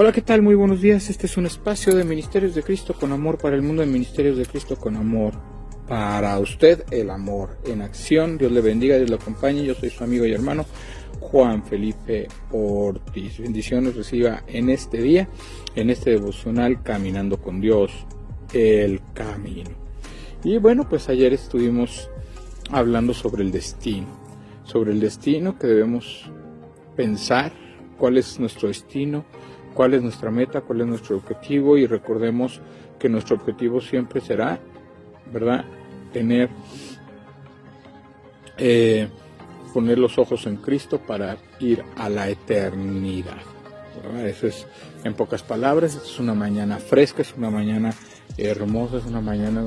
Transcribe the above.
Hola, ¿qué tal? Muy buenos días. Este es un espacio de Ministerios de Cristo con amor para el mundo de Ministerios de Cristo con amor. Para usted el amor en acción. Dios le bendiga, Dios le acompañe. Yo soy su amigo y hermano Juan Felipe Ortiz. Bendiciones reciba en este día, en este devocional Caminando con Dios, el camino. Y bueno, pues ayer estuvimos hablando sobre el destino, sobre el destino que debemos pensar, cuál es nuestro destino, cuál es nuestra meta, cuál es nuestro objetivo y recordemos que nuestro objetivo siempre será, ¿verdad? Tener, eh, poner los ojos en Cristo para ir a la eternidad. Eso es, en pocas palabras, es una mañana fresca, es una mañana hermosa, es una mañana